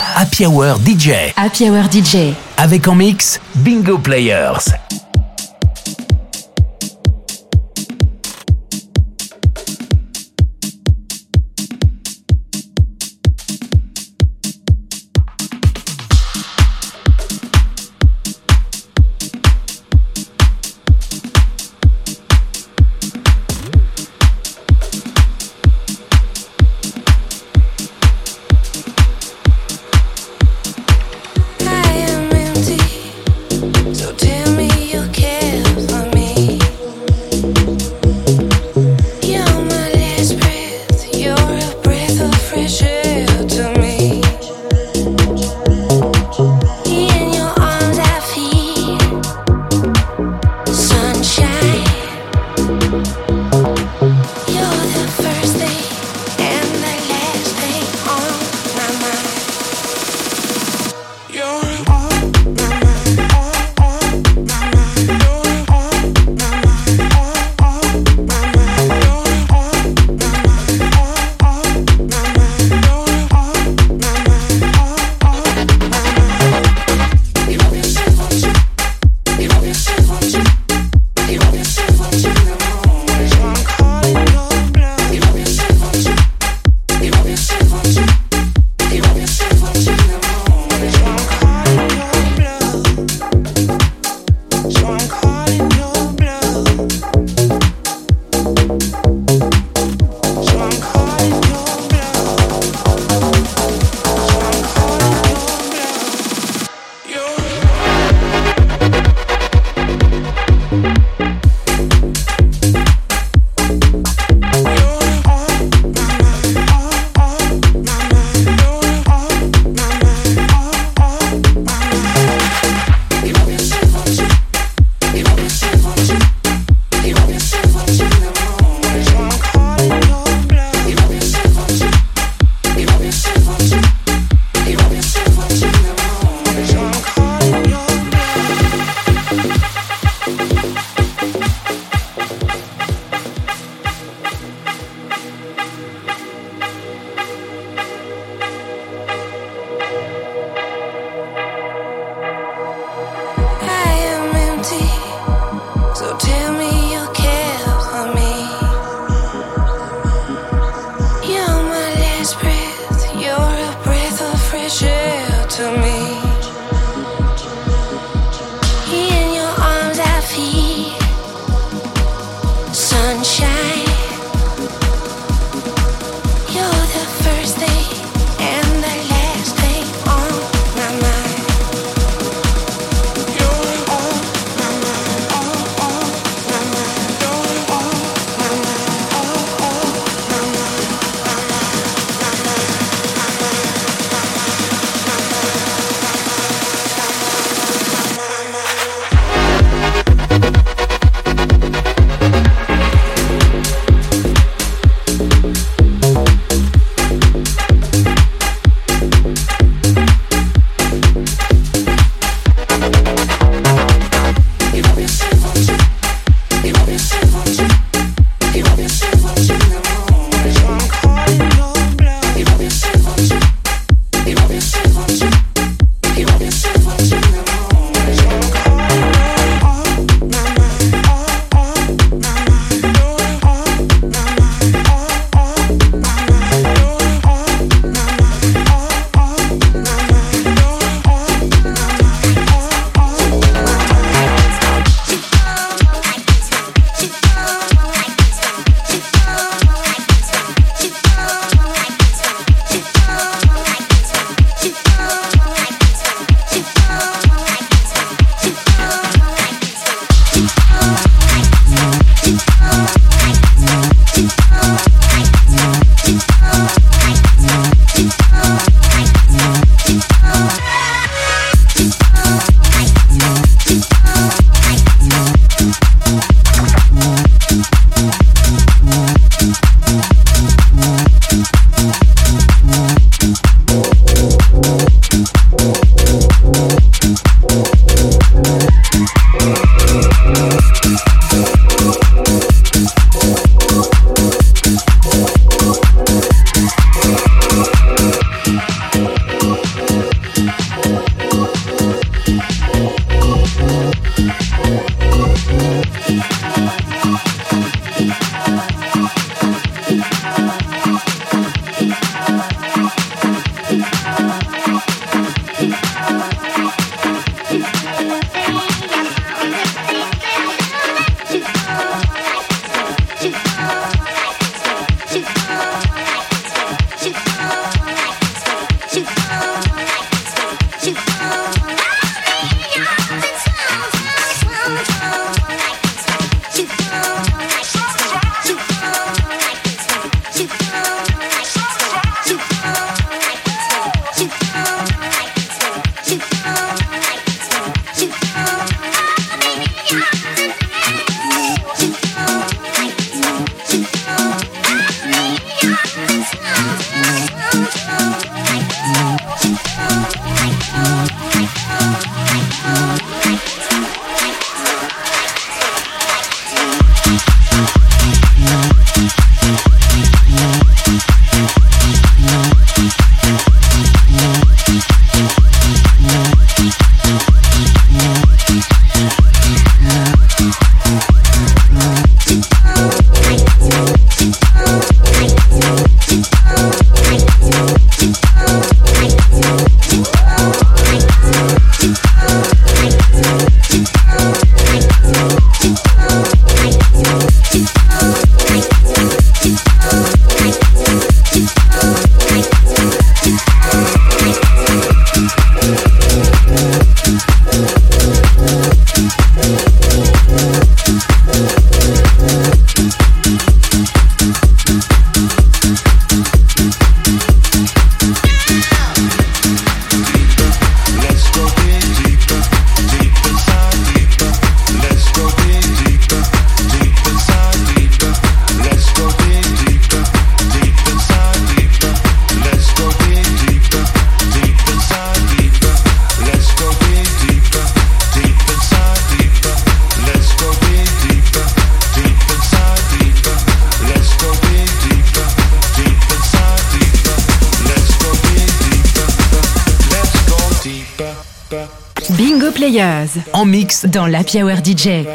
Happy Hour DJ. Happy Hour DJ. Avec en mix Bingo Players. shake, won't you. En mix dans la Hour DJ.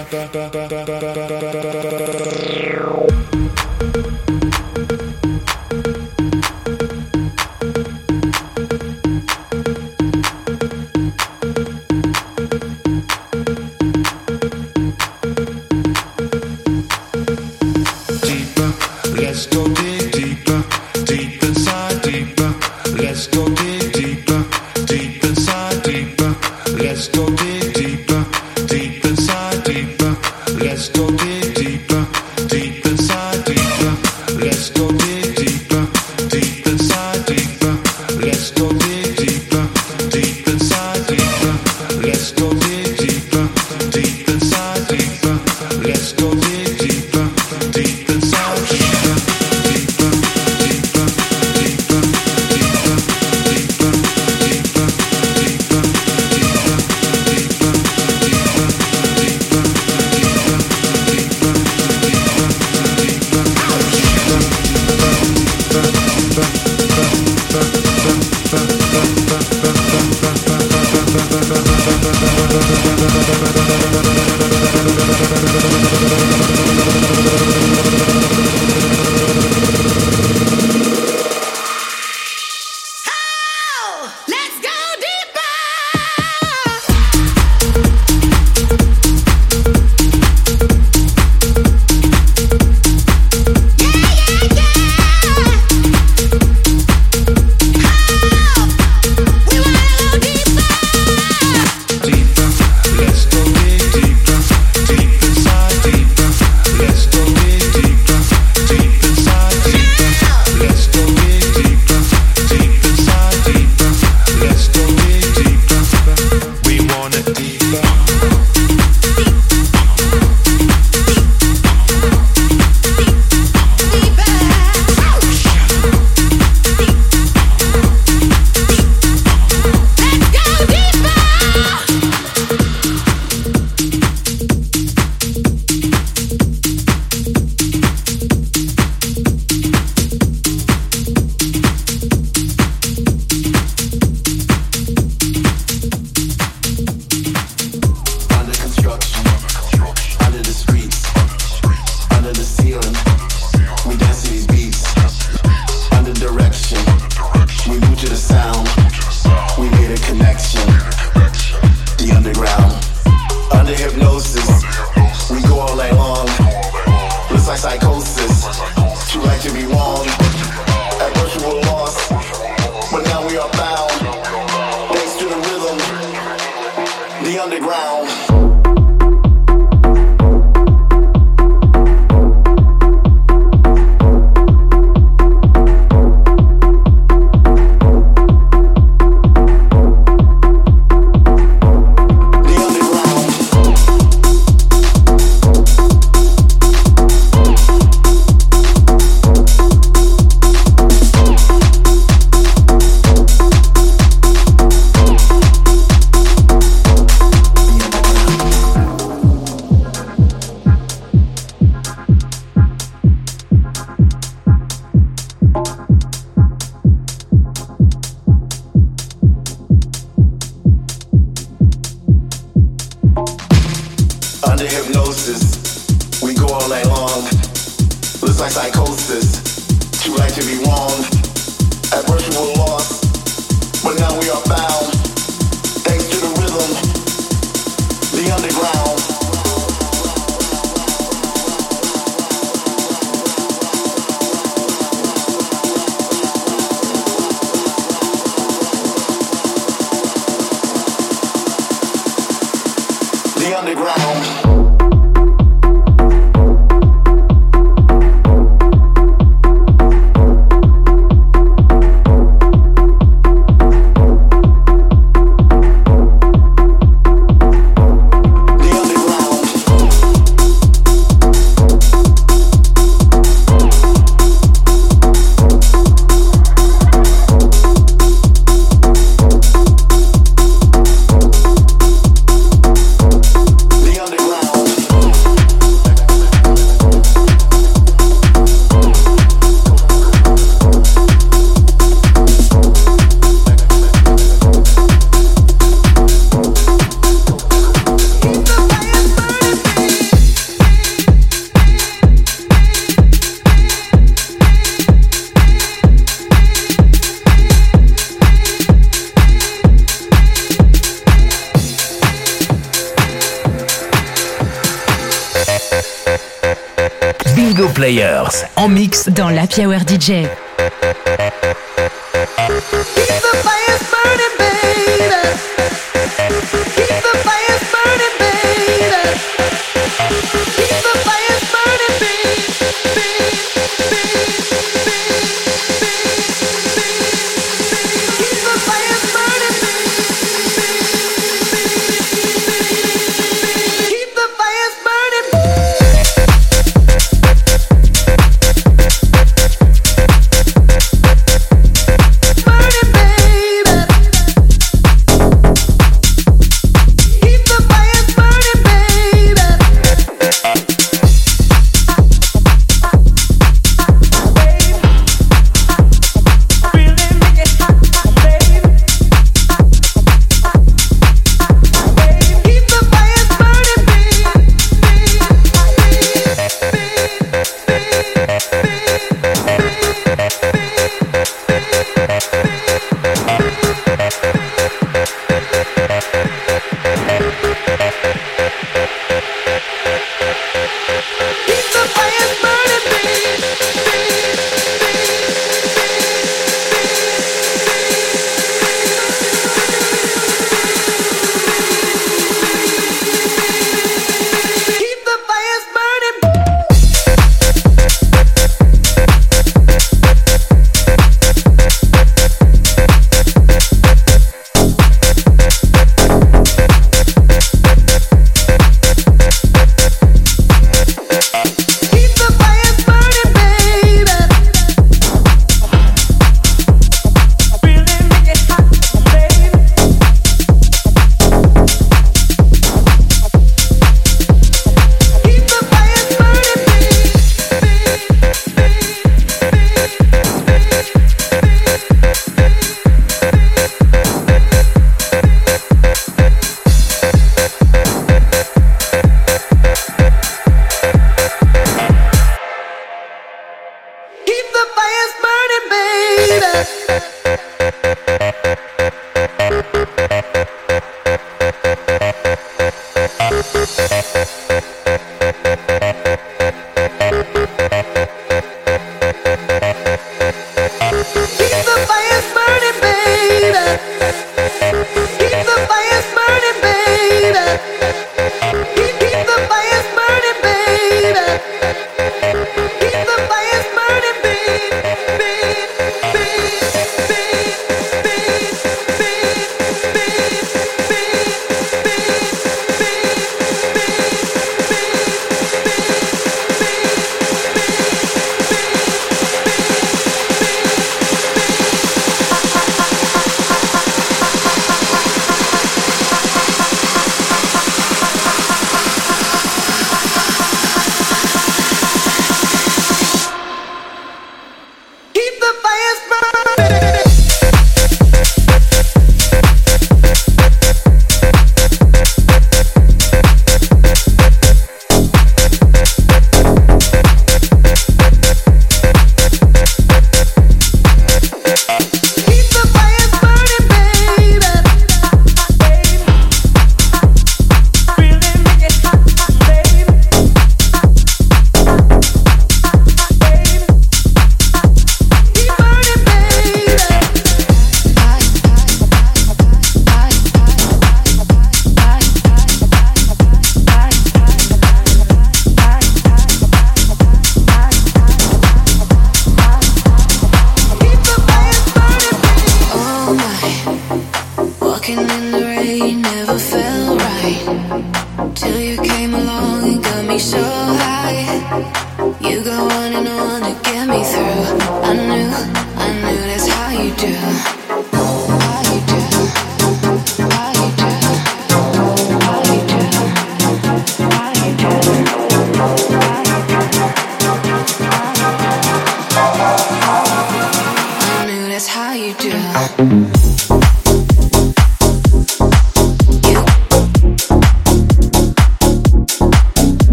Under hypnosis, we go all night long. Looks like psychosis. Too right to be wrong. At first we were lost, but now we are back. Happy Hour DJ.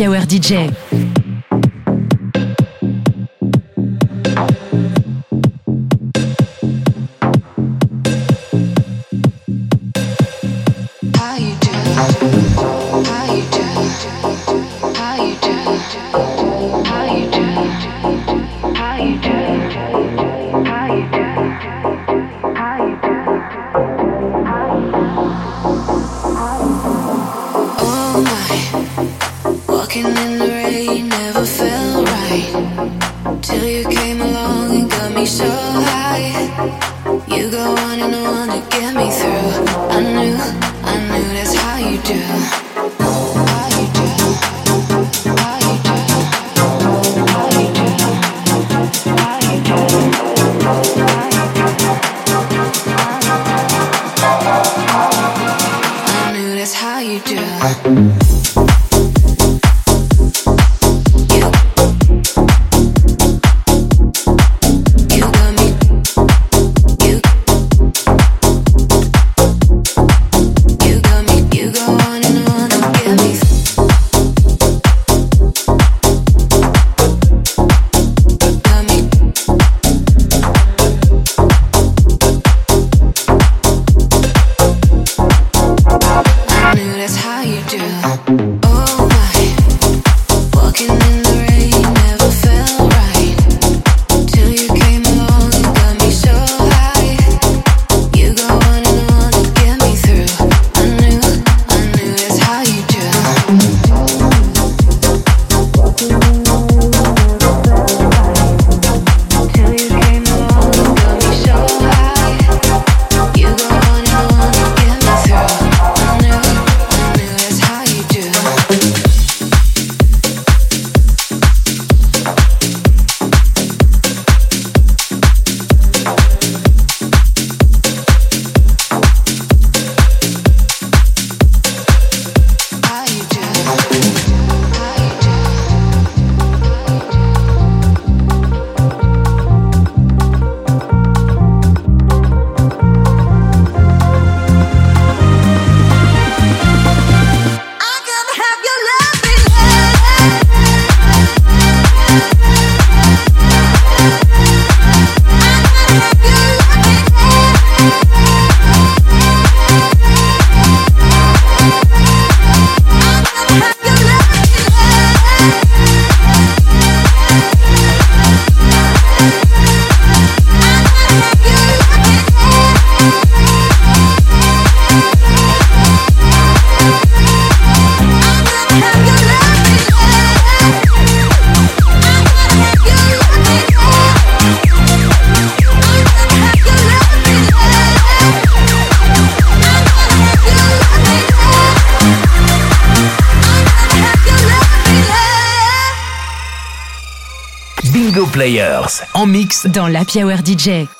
Dans la Hour DJ. Mix dans la Hour DJ.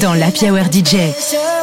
Dans la Hour DJ.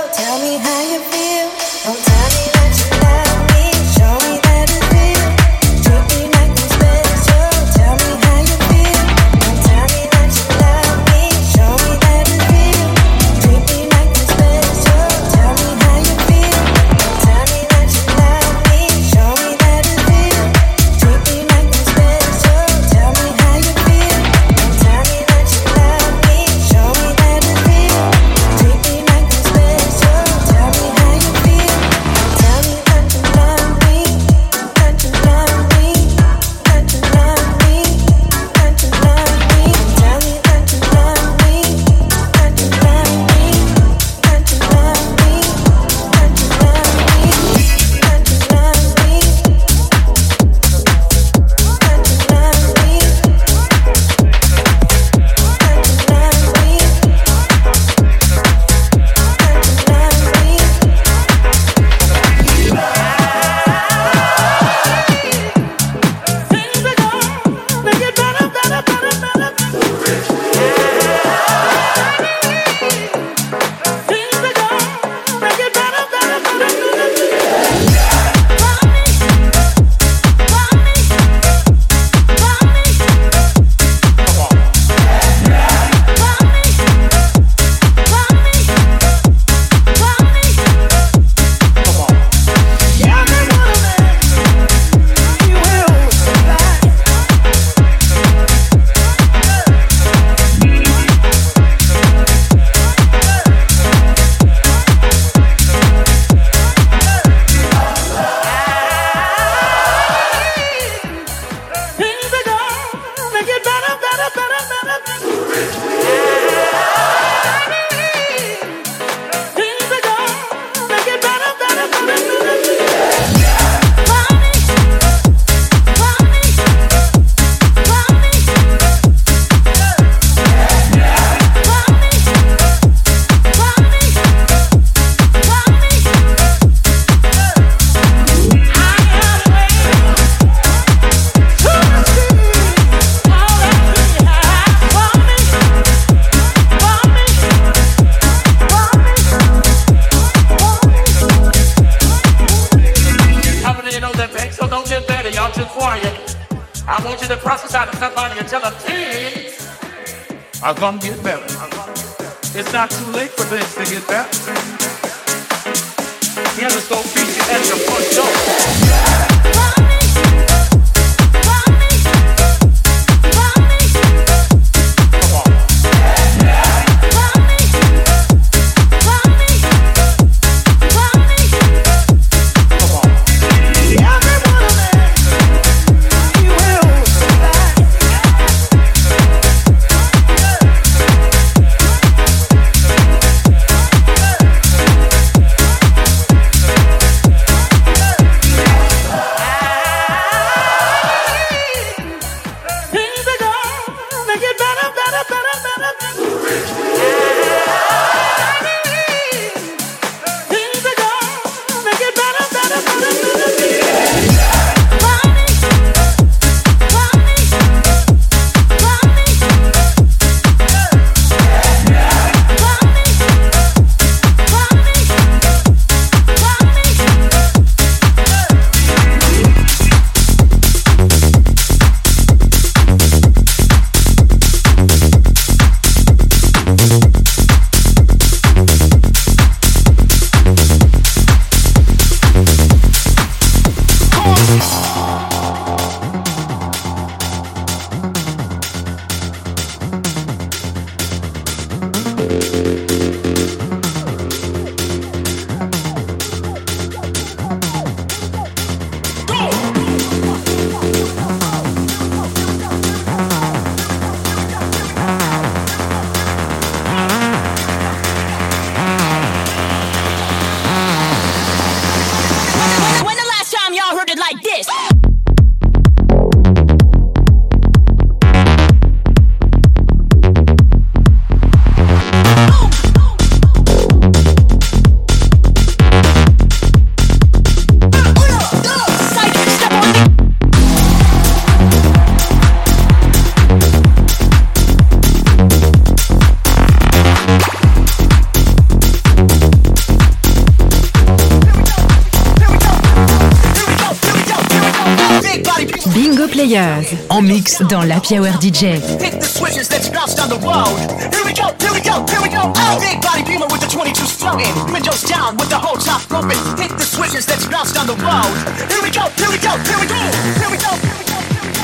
Players en mix dans la Power DJ. Hit the switches that's bounced down the road. Here we go, here we go, here we go. Oh. Big body beamer with the 22s floating. Windows down with the whole top open. Hit the switches that's bounced down the road. Here we go, here we go, here we go. Here we go, here we go, here we go.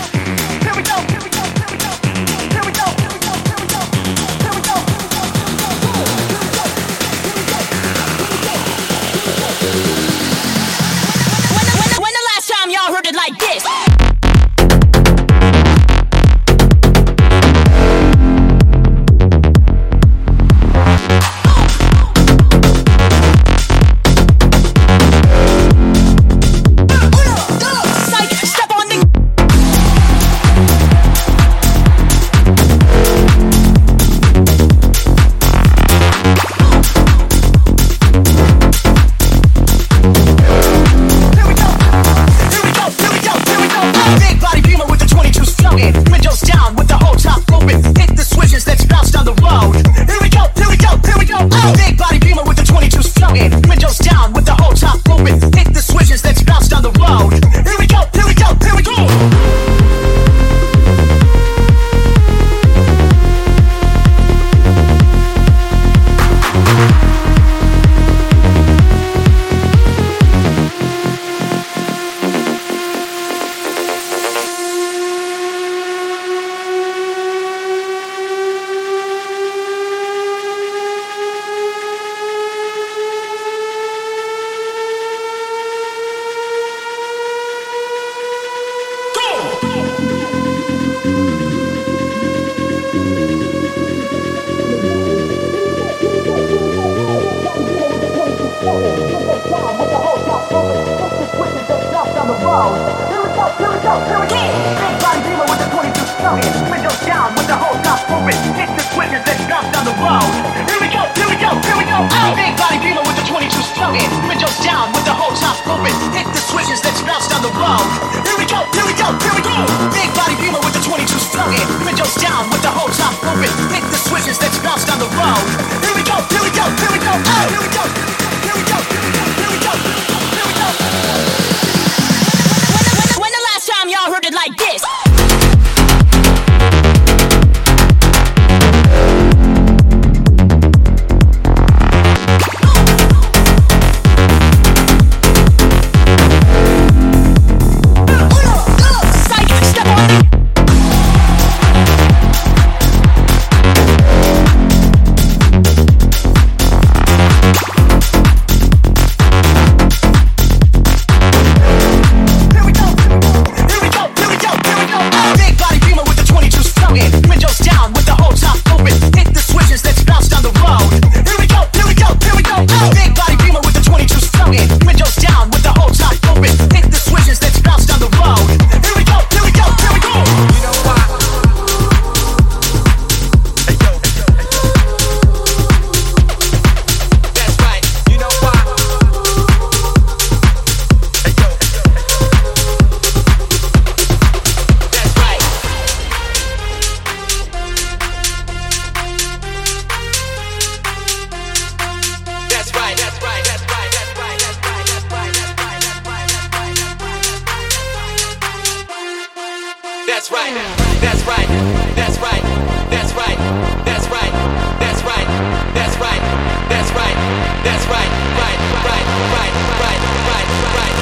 Here we go, here we go. like this. That's right, right, right, right, right, right, right, right.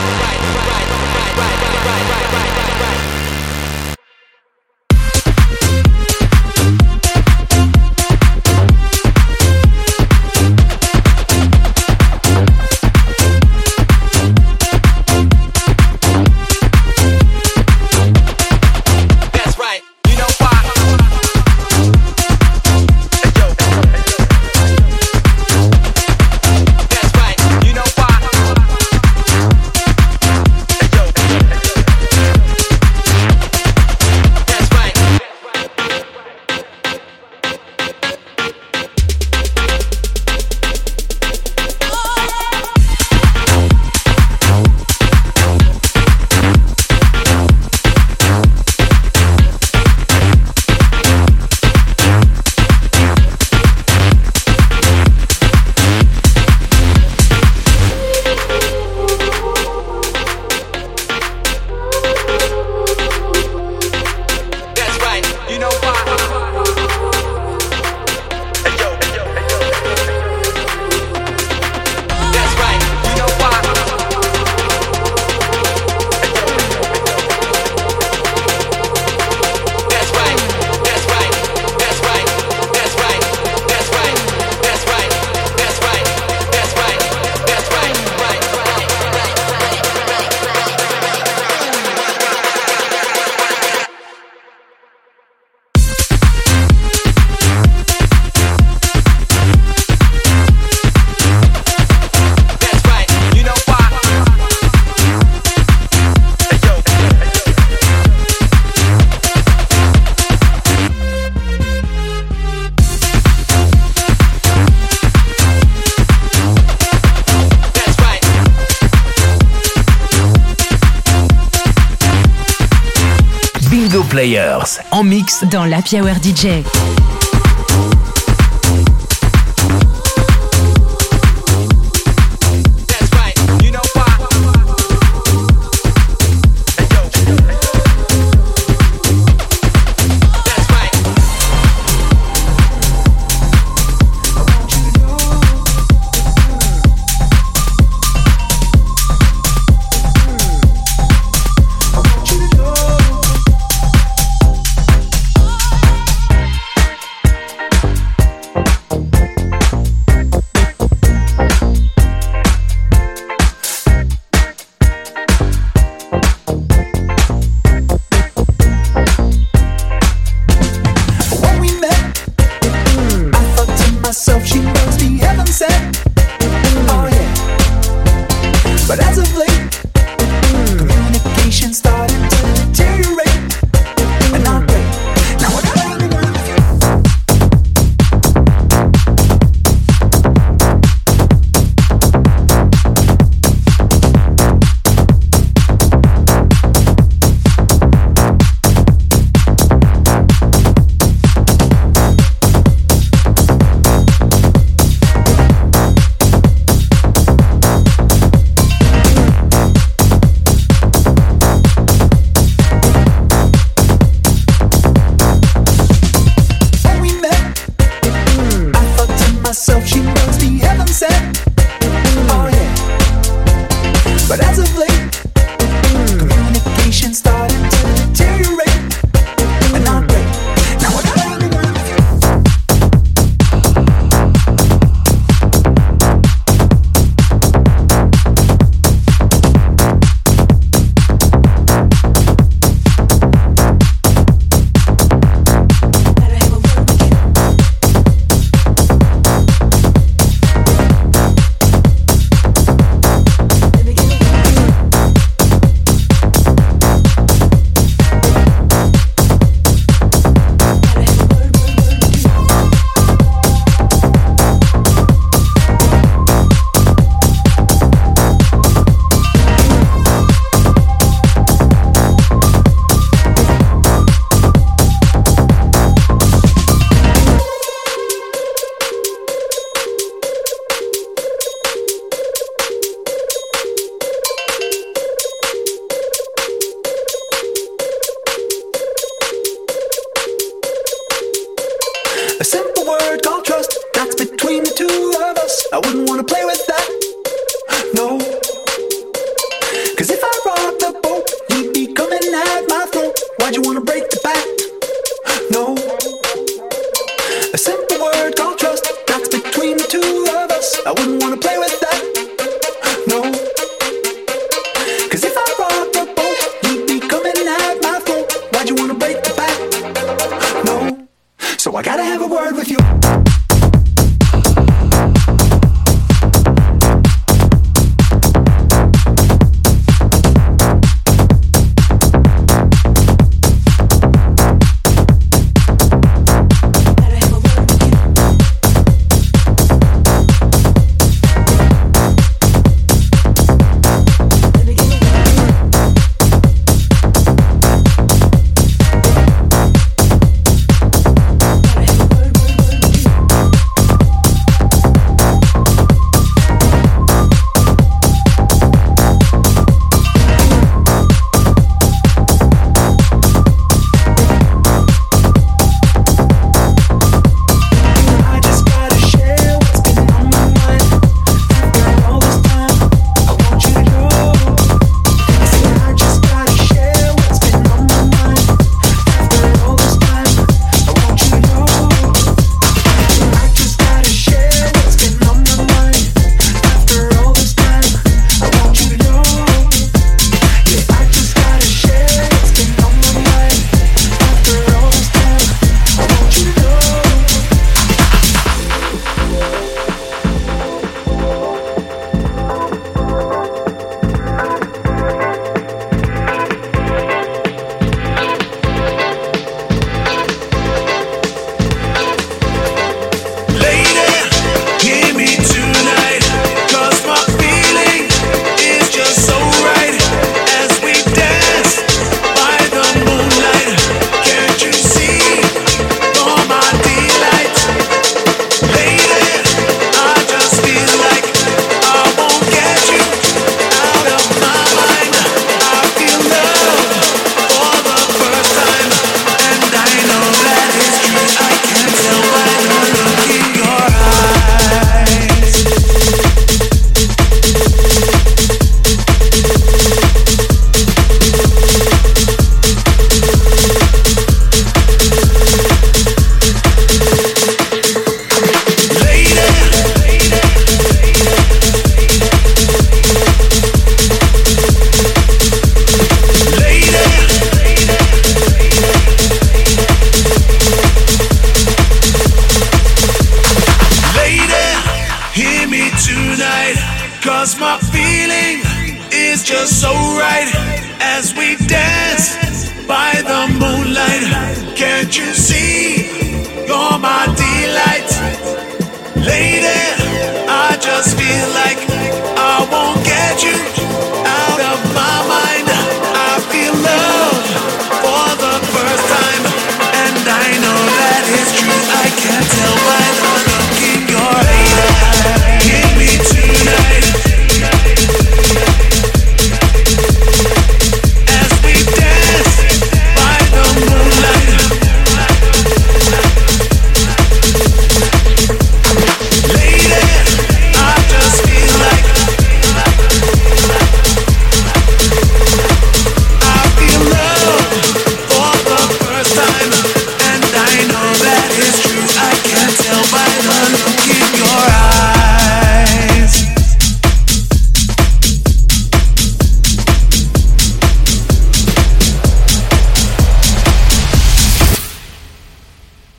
En mix dans la Hour DJ. gotta have a word with you.